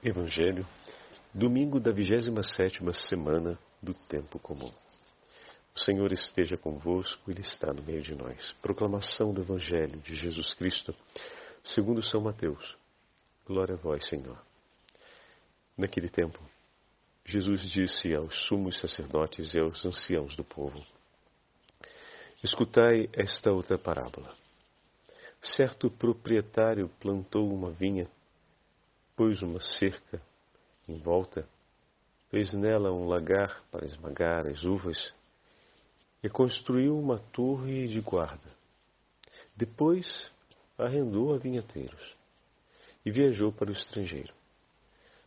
Evangelho, domingo da 27 semana do Tempo Comum. O Senhor esteja convosco, Ele está no meio de nós. Proclamação do Evangelho de Jesus Cristo, segundo São Mateus. Glória a vós, Senhor. Naquele tempo, Jesus disse aos sumos sacerdotes e aos anciãos do povo: Escutai esta outra parábola. Certo proprietário plantou uma vinha pôs uma cerca em volta, fez nela um lagar para esmagar as uvas e construiu uma torre de guarda. Depois arrendou a vinhateiros e viajou para o estrangeiro.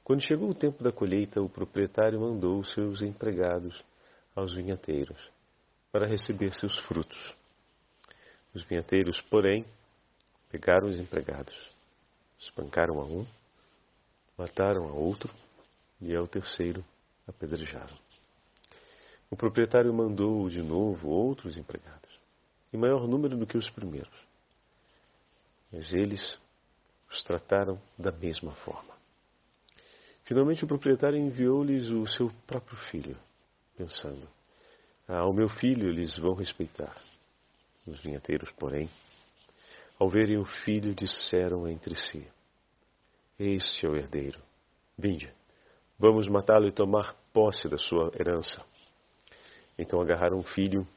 Quando chegou o tempo da colheita, o proprietário mandou seus empregados aos vinhateiros para receber seus frutos. Os vinhateiros, porém, pegaram os empregados, espancaram a um Mataram a outro e ao terceiro apedrejaram. O proprietário mandou de novo outros empregados, em maior número do que os primeiros. Mas eles os trataram da mesma forma. Finalmente o proprietário enviou-lhes o seu próprio filho, pensando: Ah, o meu filho eles vão respeitar. Os vinhateiros, porém, ao verem o filho, disseram entre si: este é o herdeiro. Vinde, vamos matá-lo e tomar posse da sua herança. Então agarraram o filho,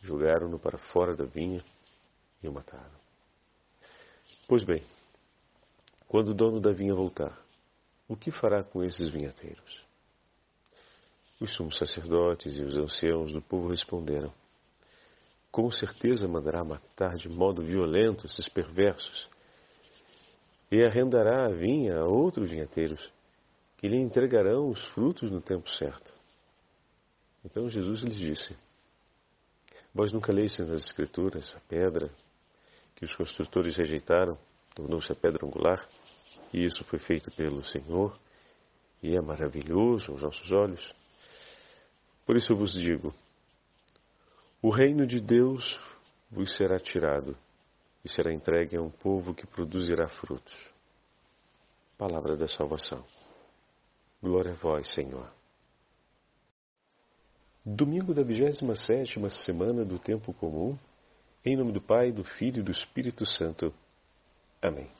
jogaram-no para fora da vinha e o mataram. Pois bem, quando o dono da vinha voltar, o que fará com esses vinhateiros? Os sumos sacerdotes e os anciãos do povo responderam: Com certeza mandará matar de modo violento esses perversos e arrendará a vinha a outros vinhateiros, que lhe entregarão os frutos no tempo certo. Então Jesus lhes disse: Vós nunca leis nas Escrituras a pedra que os construtores rejeitaram, tornou-se a pedra angular, e isso foi feito pelo Senhor, e é maravilhoso aos nossos olhos. Por isso eu vos digo: o reino de Deus vos será tirado e será entregue a um povo que produzirá frutos. Palavra da salvação. Glória a vós, Senhor. Domingo da 27 semana do Tempo Comum, em nome do Pai, do Filho e do Espírito Santo. Amém.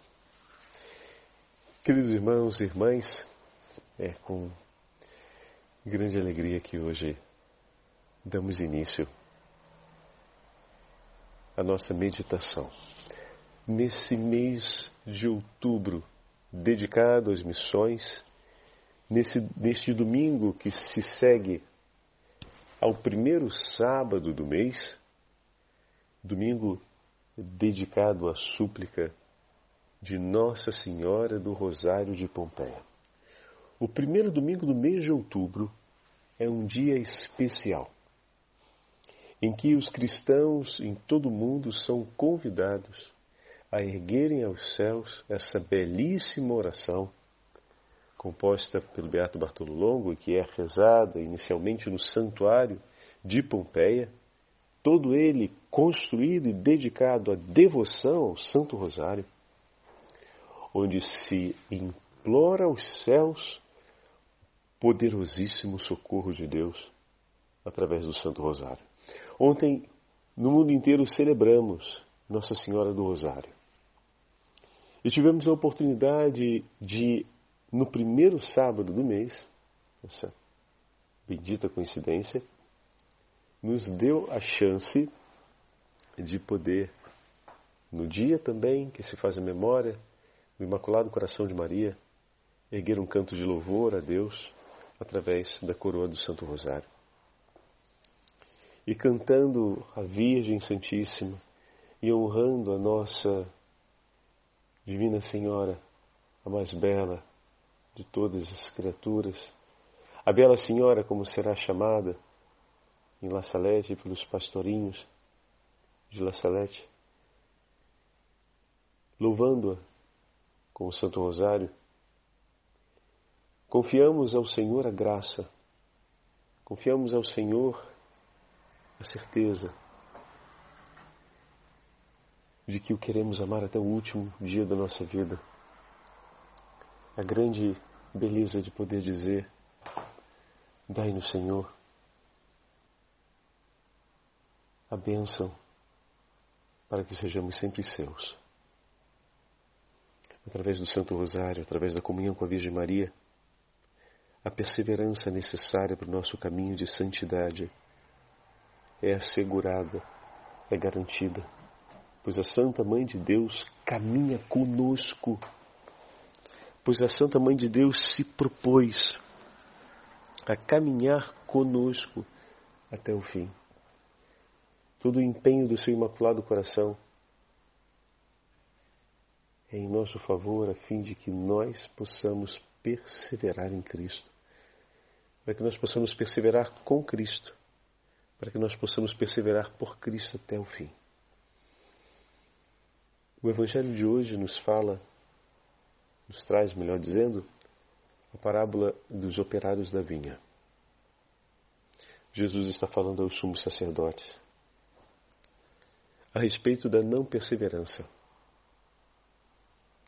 Queridos irmãos e irmãs, é com grande alegria que hoje damos início à nossa meditação nesse mês de outubro dedicado às missões, nesse, neste domingo que se segue ao primeiro sábado do mês, domingo dedicado à súplica de Nossa Senhora do Rosário de Pompeia. O primeiro domingo do mês de outubro é um dia especial, em que os cristãos em todo o mundo são convidados a erguerem aos céus essa belíssima oração composta pelo Beato Bartolo Longo que é rezada inicialmente no santuário de Pompeia, todo ele construído e dedicado à devoção ao Santo Rosário, onde se implora aos céus poderosíssimo socorro de Deus através do Santo Rosário. Ontem, no mundo inteiro, celebramos Nossa Senhora do Rosário. E tivemos a oportunidade de, no primeiro sábado do mês, essa bendita coincidência, nos deu a chance de poder, no dia também que se faz a memória do Imaculado Coração de Maria, erguer um canto de louvor a Deus através da coroa do Santo Rosário. E cantando a Virgem Santíssima e honrando a nossa Divina Senhora, a mais bela de todas as criaturas, a Bela Senhora, como será chamada em La Salete pelos pastorinhos de La Salete, louvando-a com o Santo Rosário, confiamos ao Senhor a graça, confiamos ao Senhor a certeza de que o queremos amar até o último dia da nossa vida. A grande beleza de poder dizer: Dai no Senhor a bênção para que sejamos sempre seus. Através do Santo Rosário, através da comunhão com a Virgem Maria, a perseverança necessária para o nosso caminho de santidade é assegurada, é garantida, pois a Santa Mãe de Deus caminha conosco, pois a Santa Mãe de Deus se propôs a caminhar conosco até o fim. Todo o empenho do seu imaculado coração é em nosso favor, a fim de que nós possamos perseverar em Cristo, para que nós possamos perseverar com Cristo, para que nós possamos perseverar por Cristo até o fim. O Evangelho de hoje nos fala, nos traz, melhor dizendo, a parábola dos operários da vinha. Jesus está falando aos sumos sacerdotes a respeito da não perseverança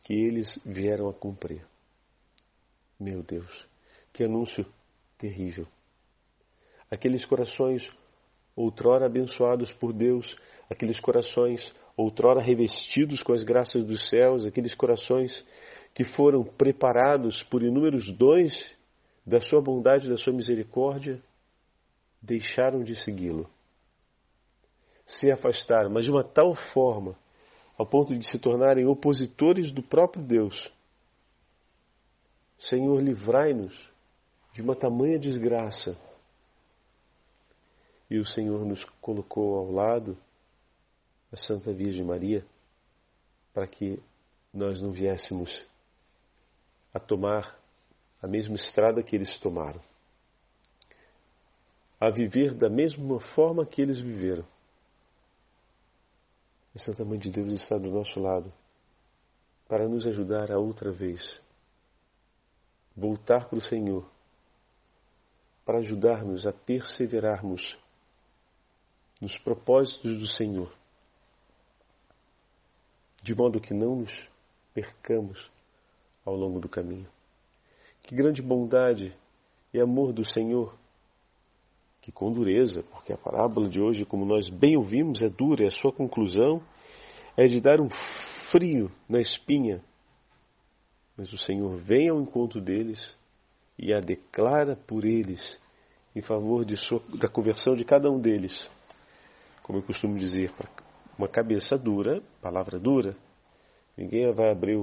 que eles vieram a cumprir. Meu Deus, que anúncio terrível. Aqueles corações outrora abençoados por Deus, aqueles corações outrora revestidos com as graças dos céus, aqueles corações que foram preparados por inúmeros dons da sua bondade da sua misericórdia, deixaram de segui-lo se afastaram, mas de uma tal forma, ao ponto de se tornarem opositores do próprio Deus. Senhor, livrai-nos de uma tamanha desgraça. E o Senhor nos colocou ao lado a Santa Virgem Maria para que nós não viéssemos a tomar a mesma estrada que eles tomaram, a viver da mesma forma que eles viveram. A Santa Mãe de Deus está do nosso lado para nos ajudar a outra vez voltar para o Senhor, para ajudar-nos a perseverarmos nos propósitos do Senhor, de modo que não nos percamos ao longo do caminho. Que grande bondade e amor do Senhor que com dureza, porque a parábola de hoje, como nós bem ouvimos, é dura, e a sua conclusão é de dar um frio na espinha. Mas o Senhor vem ao encontro deles e a declara por eles em favor de sua, da conversão de cada um deles. Como eu costumo dizer, uma cabeça dura, palavra dura, ninguém vai abrir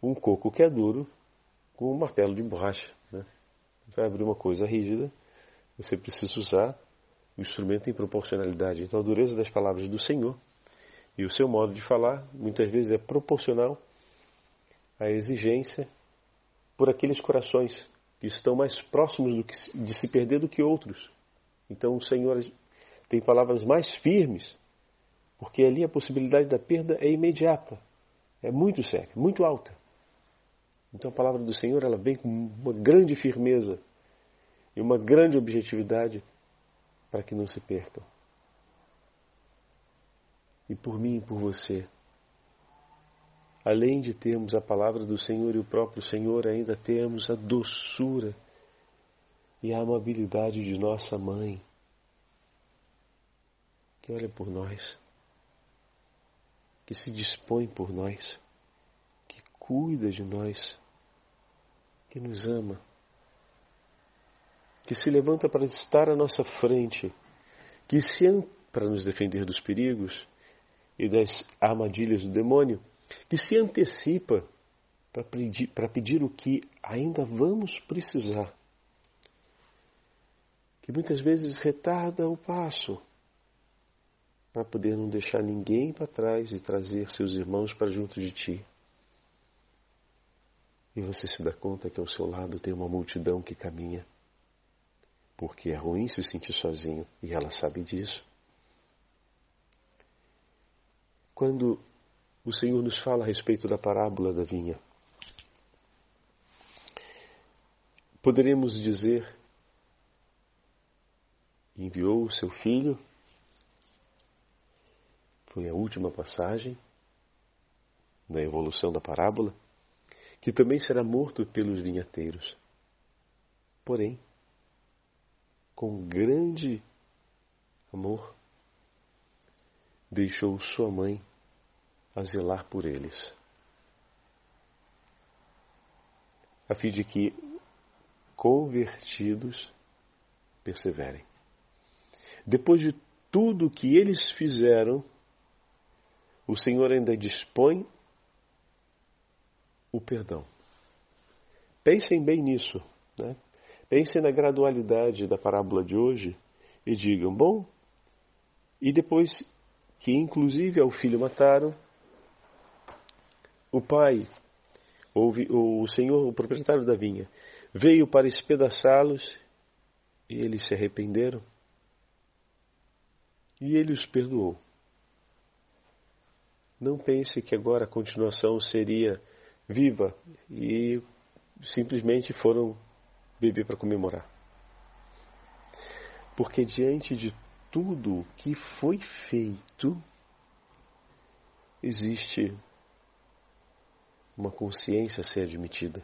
um coco que é duro com um martelo de borracha. Né? Vai abrir uma coisa rígida você precisa usar o instrumento em proporcionalidade. Então, a dureza das palavras do Senhor e o seu modo de falar muitas vezes é proporcional à exigência por aqueles corações que estão mais próximos que, de se perder do que outros. Então, o Senhor tem palavras mais firmes, porque ali a possibilidade da perda é imediata, é muito séria, muito alta. Então, a palavra do Senhor ela vem com uma grande firmeza e uma grande objetividade para que não se percam. E por mim e por você, além de termos a palavra do Senhor e o próprio Senhor, ainda temos a doçura e a amabilidade de nossa mãe, que olha por nós, que se dispõe por nós, que cuida de nós, que nos ama que se levanta para estar à nossa frente, que se para nos defender dos perigos e das armadilhas do demônio, que se antecipa para pedir, para pedir o que ainda vamos precisar, que muitas vezes retarda o passo para poder não deixar ninguém para trás e trazer seus irmãos para junto de ti. E você se dá conta que ao seu lado tem uma multidão que caminha porque é ruim se sentir sozinho e ela sabe disso. Quando o Senhor nos fala a respeito da parábola da vinha, poderemos dizer: enviou o seu filho, foi a última passagem na evolução da parábola, que também será morto pelos vinhateiros. Porém, com grande amor, deixou sua mãe a zelar por eles, a fim de que, convertidos, perseverem. Depois de tudo que eles fizeram, o Senhor ainda dispõe o perdão. Pensem bem nisso. Né? Pensem na gradualidade da parábola de hoje e digam: bom, e depois que inclusive ao filho mataram, o pai, o senhor, o proprietário da vinha, veio para espedaçá-los e eles se arrependeram e ele os perdoou. Não pense que agora a continuação seria viva e simplesmente foram beber para comemorar. Porque diante de tudo que foi feito, existe uma consciência a ser admitida.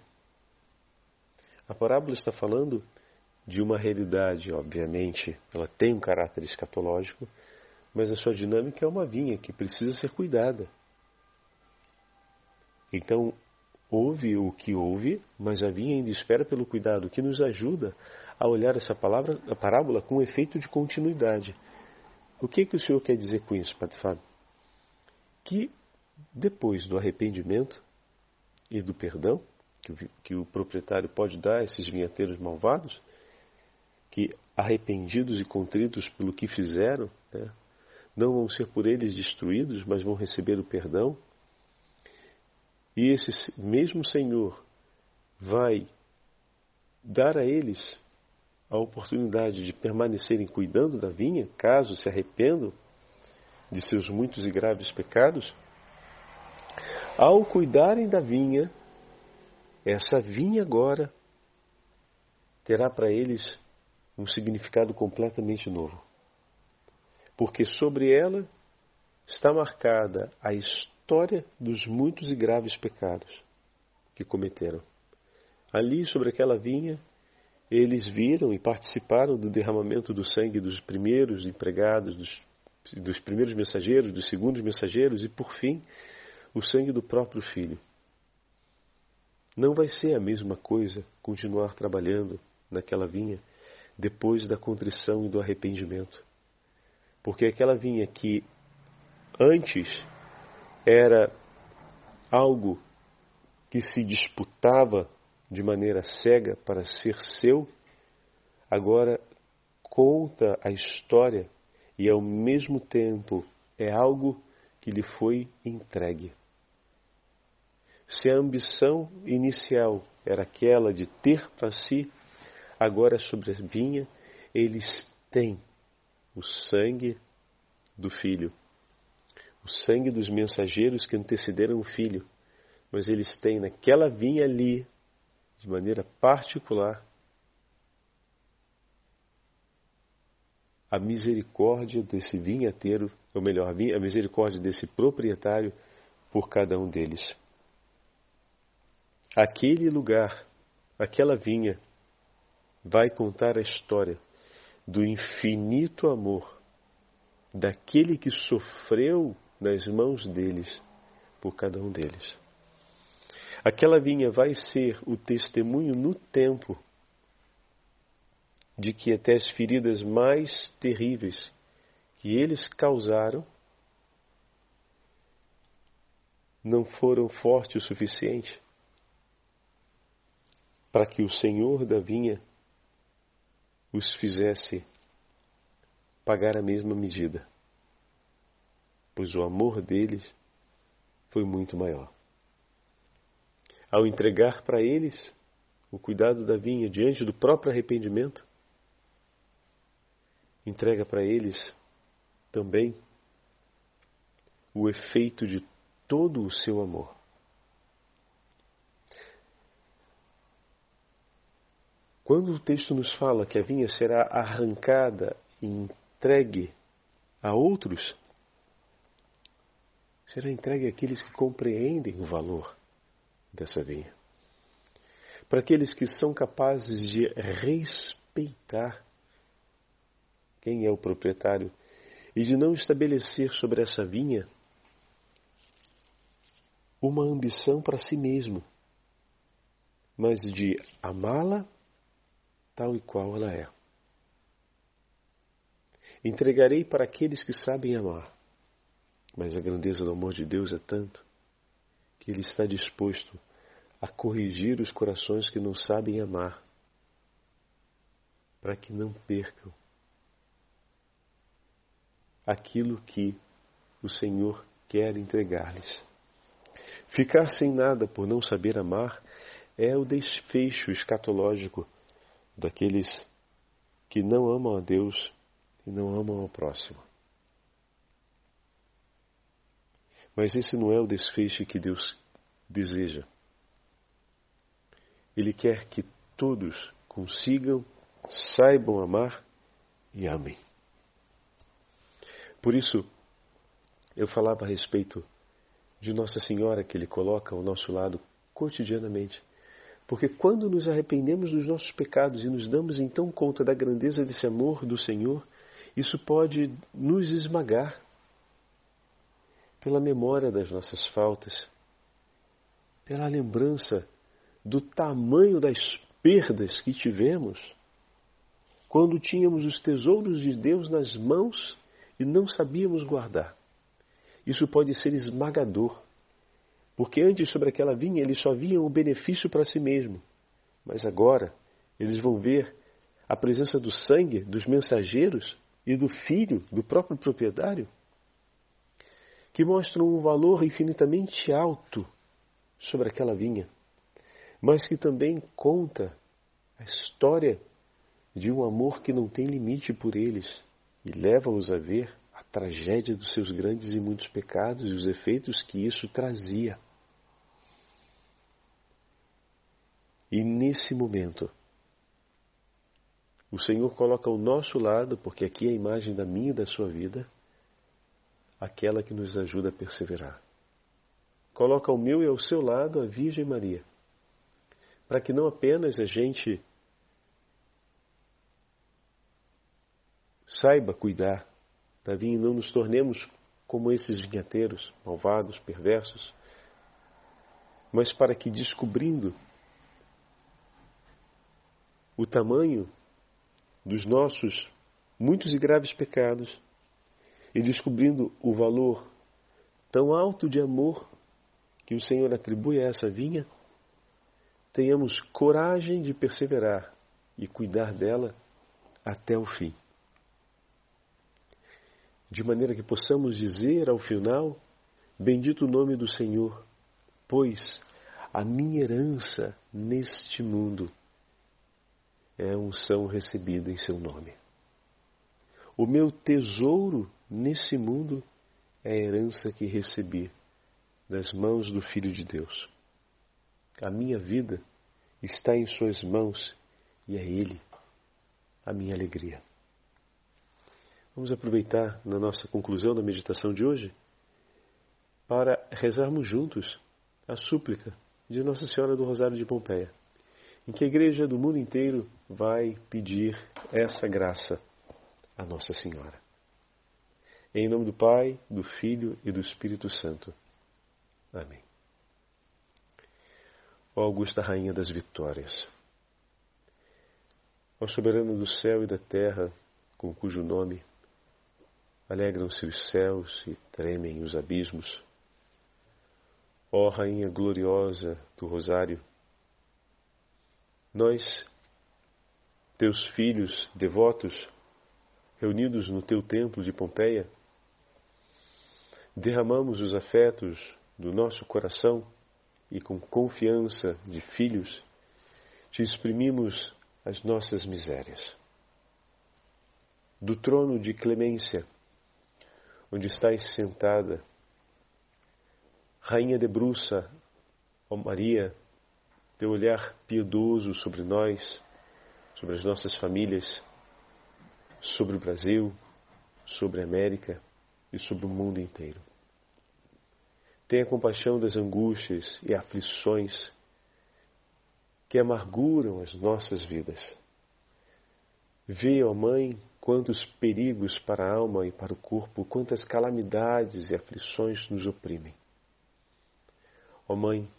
A parábola está falando de uma realidade, obviamente, ela tem um caráter escatológico, mas a sua dinâmica é uma vinha que precisa ser cuidada. Então, ouve o que ouve, mas a vinha ainda espera pelo cuidado, que nos ajuda a olhar essa palavra, a parábola com um efeito de continuidade. O que, que o Senhor quer dizer com isso, Padre Fábio? Que depois do arrependimento e do perdão, que o, que o proprietário pode dar a esses vinhateiros malvados, que arrependidos e contritos pelo que fizeram, né, não vão ser por eles destruídos, mas vão receber o perdão e esse mesmo Senhor vai dar a eles a oportunidade de permanecerem cuidando da vinha, caso se arrependam de seus muitos e graves pecados. Ao cuidarem da vinha, essa vinha agora terá para eles um significado completamente novo. Porque sobre ela está marcada a história dos muitos e graves pecados que cometeram. Ali, sobre aquela vinha, eles viram e participaram do derramamento do sangue dos primeiros empregados, dos, dos primeiros mensageiros, dos segundos mensageiros e, por fim, o sangue do próprio filho. Não vai ser a mesma coisa continuar trabalhando naquela vinha depois da contrição e do arrependimento. Porque aquela vinha que antes era algo que se disputava de maneira cega para ser seu, agora conta a história e ao mesmo tempo é algo que lhe foi entregue. Se a ambição inicial era aquela de ter para si, agora sobre a vinha eles têm o sangue do filho o sangue dos mensageiros que antecederam o filho, mas eles têm naquela vinha ali, de maneira particular, a misericórdia desse vinhateiro, ou melhor, a misericórdia desse proprietário por cada um deles. Aquele lugar, aquela vinha, vai contar a história do infinito amor daquele que sofreu nas mãos deles, por cada um deles. Aquela vinha vai ser o testemunho no tempo de que até as feridas mais terríveis que eles causaram não foram fortes o suficiente para que o Senhor da vinha os fizesse pagar a mesma medida pois o amor deles foi muito maior. Ao entregar para eles o cuidado da vinha diante do próprio arrependimento, entrega para eles também o efeito de todo o seu amor. Quando o texto nos fala que a vinha será arrancada e entregue a outros, será entregue àqueles que compreendem o valor dessa vinha. para aqueles que são capazes de respeitar quem é o proprietário e de não estabelecer sobre essa vinha uma ambição para si mesmo, mas de amá-la tal e qual ela é. Entregarei para aqueles que sabem amar, mas a grandeza do amor de Deus é tanto que Ele está disposto a corrigir os corações que não sabem amar, para que não percam aquilo que o Senhor quer entregar-lhes. Ficar sem nada por não saber amar é o desfecho escatológico daqueles que não amam a Deus e não amam ao próximo. Mas esse não é o desfecho que Deus deseja. Ele quer que todos consigam, saibam amar e amem. Por isso, eu falava a respeito de Nossa Senhora que Ele coloca ao nosso lado cotidianamente. Porque quando nos arrependemos dos nossos pecados e nos damos então conta da grandeza desse amor do Senhor, isso pode nos esmagar pela memória das nossas faltas, pela lembrança do tamanho das perdas que tivemos quando tínhamos os tesouros de Deus nas mãos e não sabíamos guardar. Isso pode ser esmagador, porque antes sobre aquela vinha eles só viam o benefício para si mesmo, mas agora eles vão ver a presença do sangue dos mensageiros e do filho do próprio proprietário, que mostram um valor infinitamente alto sobre aquela vinha, mas que também conta a história de um amor que não tem limite por eles e leva-os a ver tragédia dos seus grandes e muitos pecados e os efeitos que isso trazia. E nesse momento, o Senhor coloca ao nosso lado, porque aqui é a imagem da minha e da sua vida, aquela que nos ajuda a perseverar. Coloca ao meu e ao seu lado a Virgem Maria, para que não apenas a gente saiba cuidar da vinha e não nos tornemos como esses vinhateiros malvados, perversos, mas para que descobrindo o tamanho dos nossos muitos e graves pecados e descobrindo o valor tão alto de amor que o Senhor atribui a essa vinha, tenhamos coragem de perseverar e cuidar dela até o fim de maneira que possamos dizer ao final: Bendito o nome do Senhor, pois a minha herança neste mundo é unção recebida em seu nome. O meu tesouro nesse mundo é a herança que recebi das mãos do Filho de Deus. A minha vida está em Suas mãos e é Ele a minha alegria. Vamos aproveitar na nossa conclusão da meditação de hoje para rezarmos juntos a súplica de Nossa Senhora do Rosário de Pompeia, em que a igreja do mundo inteiro vai pedir essa graça a Nossa Senhora. Em nome do Pai, do Filho e do Espírito Santo. Amém. Ó Augusta Rainha das Vitórias, ó Soberano do céu e da terra, com cujo nome Alegram-se os céus e tremem os abismos. Ó Rainha gloriosa do Rosário, nós, teus filhos devotos, reunidos no teu templo de Pompeia, derramamos os afetos do nosso coração e com confiança de filhos te exprimimos as nossas misérias. Do trono de clemência, onde estás sentada. Rainha de Bruça, ó Maria, teu olhar piedoso sobre nós, sobre as nossas famílias, sobre o Brasil, sobre a América e sobre o mundo inteiro. Tenha compaixão das angústias e aflições que amarguram as nossas vidas. Vê, ó Mãe, quantos perigos para a alma e para o corpo, quantas calamidades e aflições nos oprimem. Ó Mãe,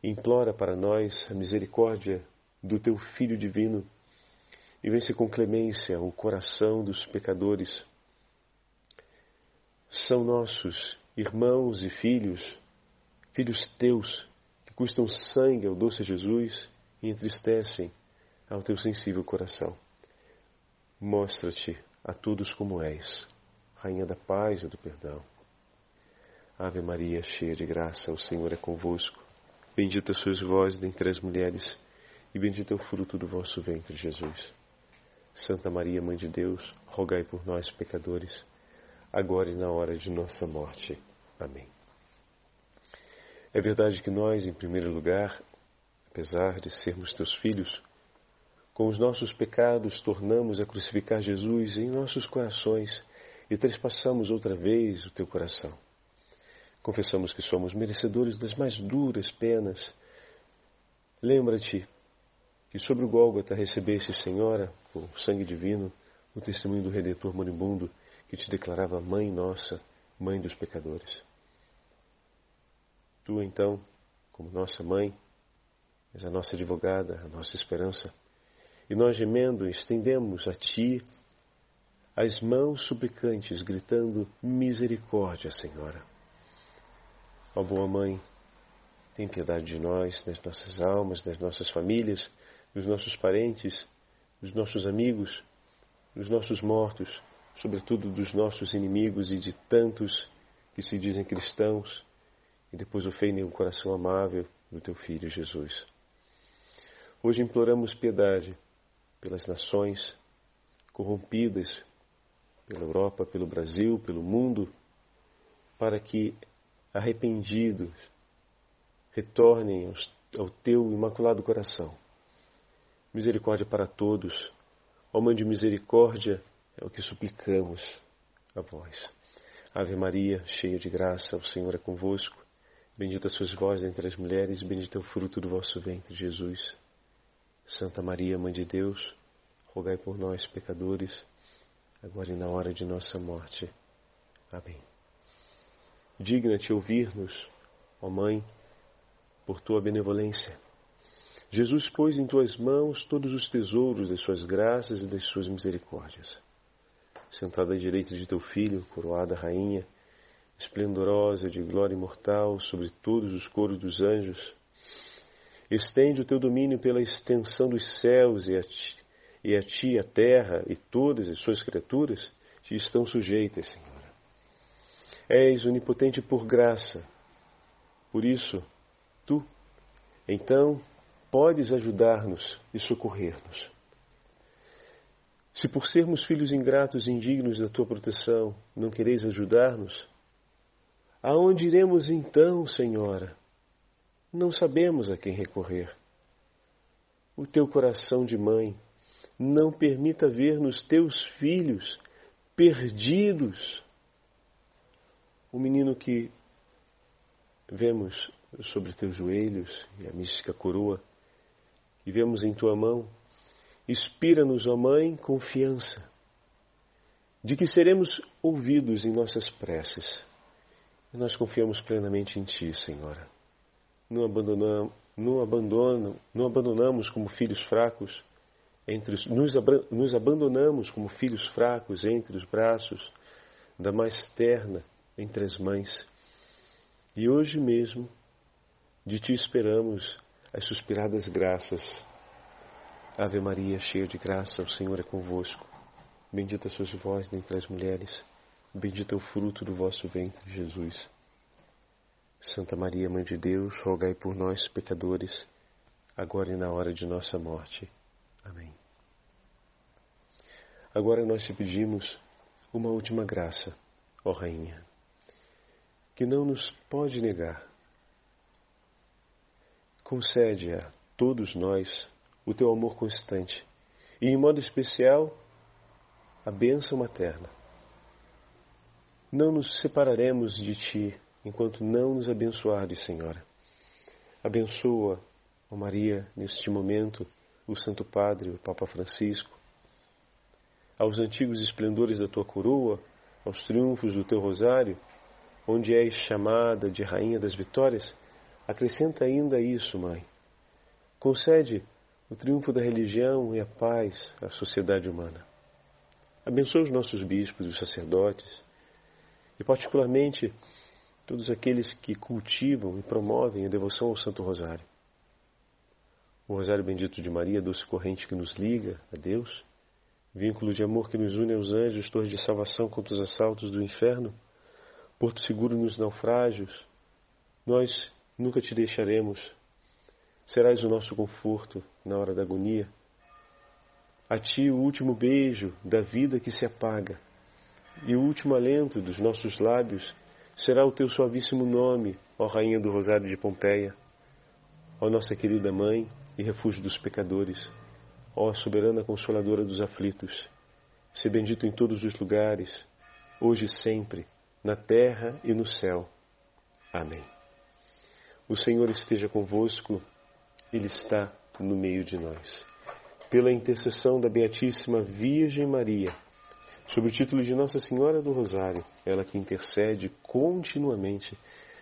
implora para nós a misericórdia do Teu Filho Divino e vence com clemência o coração dos pecadores. São nossos irmãos e filhos, filhos Teus, que custam sangue ao doce Jesus e entristecem ao Teu sensível coração. Mostra-te a todos como és, Rainha da paz e do perdão. Ave Maria, cheia de graça, o Senhor é convosco. Bendita sois vós dentre as mulheres, e bendito é o fruto do vosso ventre, Jesus. Santa Maria, Mãe de Deus, rogai por nós, pecadores, agora e na hora de nossa morte. Amém. É verdade que nós, em primeiro lugar, apesar de sermos teus filhos, com os nossos pecados, tornamos a crucificar Jesus em nossos corações e trespassamos outra vez o teu coração. Confessamos que somos merecedores das mais duras penas. Lembra-te que sobre o Gólgota recebeste, Senhora, o sangue divino, o testemunho do Redentor moribundo que te declarava Mãe nossa, Mãe dos pecadores. Tu, então, como nossa mãe, és a nossa advogada, a nossa esperança. E nós, gemendo, estendemos a Ti as mãos suplicantes, gritando: Misericórdia, Senhora. Ó boa Mãe, tem piedade de nós, das nossas almas, das nossas famílias, dos nossos parentes, dos nossos amigos, dos nossos mortos, sobretudo dos nossos inimigos e de tantos que se dizem cristãos e depois ofendem o coração amável do Teu Filho Jesus. Hoje imploramos piedade pelas nações corrompidas, pela Europa, pelo Brasil, pelo mundo, para que arrependidos retornem ao teu imaculado coração. Misericórdia para todos, ó Mãe de misericórdia, é o que suplicamos a vós. Ave Maria, cheia de graça, o Senhor é convosco. Bendita sois vós entre as mulheres, bendito é o fruto do vosso ventre, Jesus. Santa Maria, Mãe de Deus, rogai por nós, pecadores, agora e na hora de nossa morte. Amém. Digna-te ouvir-nos, ó Mãe, por tua benevolência. Jesus pôs em tuas mãos todos os tesouros das suas graças e das suas misericórdias. Sentada à direita de teu Filho, coroada Rainha, esplendorosa de glória imortal sobre todos os coros dos anjos, Estende o teu domínio pela extensão dos céus e a, ti, e a ti a terra e todas as suas criaturas te estão sujeitas, Senhora. És onipotente por graça. Por isso, tu, então, podes ajudar-nos e socorrer-nos. Se por sermos filhos ingratos e indignos da tua proteção não quereis ajudar-nos, aonde iremos então, Senhora? Não sabemos a quem recorrer. O teu coração de mãe não permita ver nos teus filhos perdidos o menino que vemos sobre teus joelhos e a mística coroa que vemos em tua mão. Inspira-nos, ó Mãe, confiança de que seremos ouvidos em nossas preces. E nós confiamos plenamente em Ti, Senhora não abandonamos, não, abandonam, não abandonamos como filhos fracos, entre os, nos, nos abandonamos como filhos fracos entre os braços da mais terna entre as mães. E hoje mesmo de ti esperamos as suspiradas graças. Ave Maria, cheia de graça, o Senhor é convosco. Bendita sois vós dentre as mulheres, bendito é o fruto do vosso ventre, Jesus. Santa Maria, Mãe de Deus, rogai por nós, pecadores, agora e na hora de nossa morte. Amém. Agora nós te pedimos uma última graça, ó Rainha, que não nos pode negar. Concede a todos nós o teu amor constante e, em modo especial, a bênção materna. Não nos separaremos de ti enquanto não nos abençoares, Senhora. Abençoa Ó Maria, neste momento, o Santo Padre, o Papa Francisco, aos antigos esplendores da tua coroa, aos triunfos do teu rosário, onde és chamada de Rainha das Vitórias, acrescenta ainda isso, Mãe. Concede o triunfo da religião e a paz à sociedade humana. Abençoa os nossos bispos e os sacerdotes, e particularmente todos aqueles que cultivam e promovem a devoção ao Santo Rosário. O Rosário Bendito de Maria, doce corrente que nos liga a Deus, vínculo de amor que nos une aos anjos, torre de salvação contra os assaltos do inferno, porto seguro nos naufrágios, nós nunca te deixaremos. Serás o nosso conforto na hora da agonia. A ti o último beijo da vida que se apaga e o último alento dos nossos lábios será o teu suavíssimo nome, ó Rainha do Rosário de Pompeia, ó nossa querida Mãe, e refúgio dos pecadores. Ó soberana consoladora dos aflitos, se bendito em todos os lugares, hoje e sempre, na terra e no céu. Amém. O Senhor esteja convosco, Ele está no meio de nós. Pela intercessão da Beatíssima Virgem Maria, sob o título de Nossa Senhora do Rosário, ela que intercede continuamente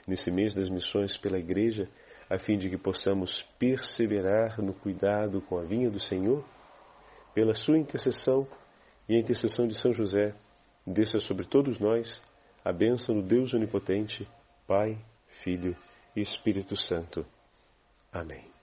nesse mês das missões pela Igreja, a fim de que possamos perseverar no cuidado com a vinha do Senhor, pela sua intercessão e a intercessão de São José, desça sobre todos nós a bênção do Deus Onipotente, Pai, Filho e Espírito Santo. Amém.